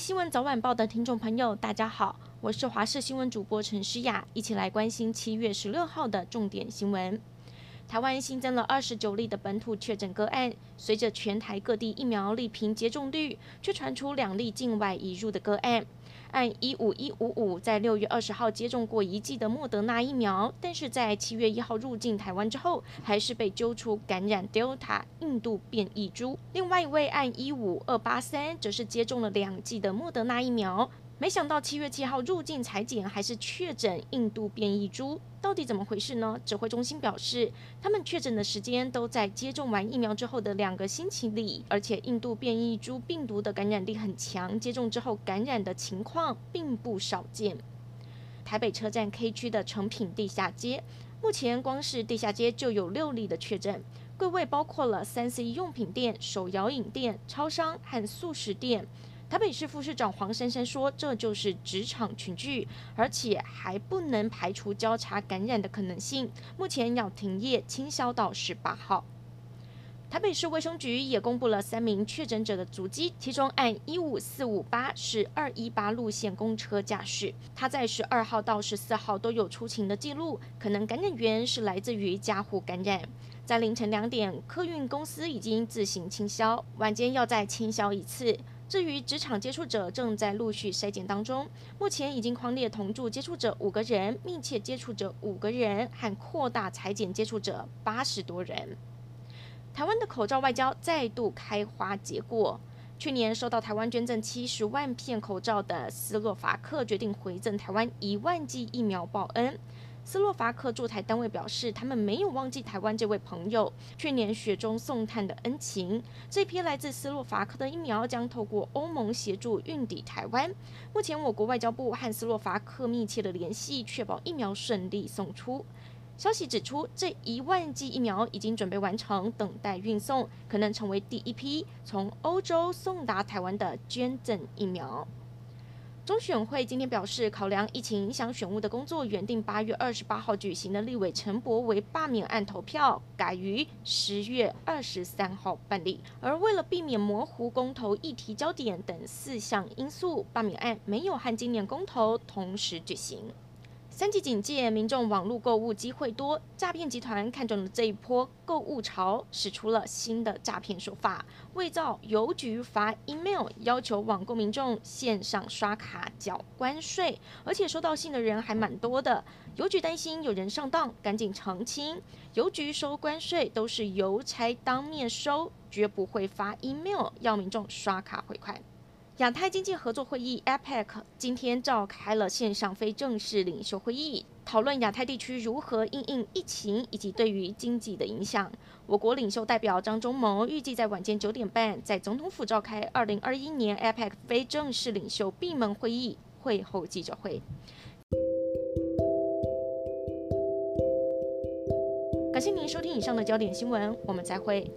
新闻早晚报的听众朋友，大家好，我是华视新闻主播陈诗雅，一起来关心七月十六号的重点新闻。台湾新增了二十九例的本土确诊个案，随着全台各地疫苗力平接种率，却传出两例境外移入的个案。按一五一五五，在六月二十号接种过一剂的莫德纳疫苗，但是在七月一号入境台湾之后，还是被揪出感染 Delta 印度变异株。另外一位按一五二八三，则是接种了两剂的莫德纳疫苗。没想到七月七号入境采检还是确诊印度变异株，到底怎么回事呢？指挥中心表示，他们确诊的时间都在接种完疫苗之后的两个星期里，而且印度变异株病毒的感染力很强，接种之后感染的情况并不少见。台北车站 K 区的诚品地下街，目前光是地下街就有六例的确诊，柜位包括了三 C 用品店、手摇饮店、超商和速食店。台北市副市长黄珊珊说：“这就是职场群聚，而且还不能排除交叉感染的可能性。目前要停业清消到十八号。”台北市卫生局也公布了三名确诊者的足迹，其中按一五四五八是二一八路线公车驾驶，他在十二号到十四号都有出勤的记录，可能感染源是来自于家户感染。在凌晨两点，客运公司已经自行清消，晚间要再清消一次。至于职场接触者，正在陆续筛检当中。目前已经匡列同住接触者五个人，密切接触者五个人，和扩大采检接触者八十多人。台湾的口罩外交再度开花结果。去年收到台湾捐赠七十万片口罩的斯洛伐克决定回赠台湾一万剂疫苗报恩。斯洛伐克驻台单位表示，他们没有忘记台湾这位朋友去年雪中送炭的恩情。这批来自斯洛伐克的疫苗将透过欧盟协助运抵台湾。目前，我国外交部和斯洛伐克密切的联系，确保疫苗顺利送出。消息指出，这一万剂疫苗已经准备完成，等待运送，可能成为第一批从欧洲送达台湾的捐赠疫苗。中选会今天表示，考量疫情影响选务的工作，原定八月二十八号举行的立委陈柏惟罢免案投票，改于十月二十三号办理。而为了避免模糊公投议题焦点等四项因素，罢免案没有和今年公投同时举行。三级警戒，民众网络购物机会多，诈骗集团看中了这一波购物潮，使出了新的诈骗手法，伪造邮局发 email 要求网购民众线上刷卡缴关税，而且收到信的人还蛮多的。邮局担心有人上当，赶紧澄清，邮局收关税都是邮差当面收，绝不会发 email 要民众刷卡汇款。亚太经济合作会议 （APEC） 今天召开了线上非正式领袖会议，讨论亚太地区如何应应疫情以及对于经济的影响。我国领袖代表张忠谋预计在晚间九点半在总统府召开二零二一年 APEC 非正式领袖闭门会议，会后记者会。感谢您收听以上的焦点新闻，我们再会。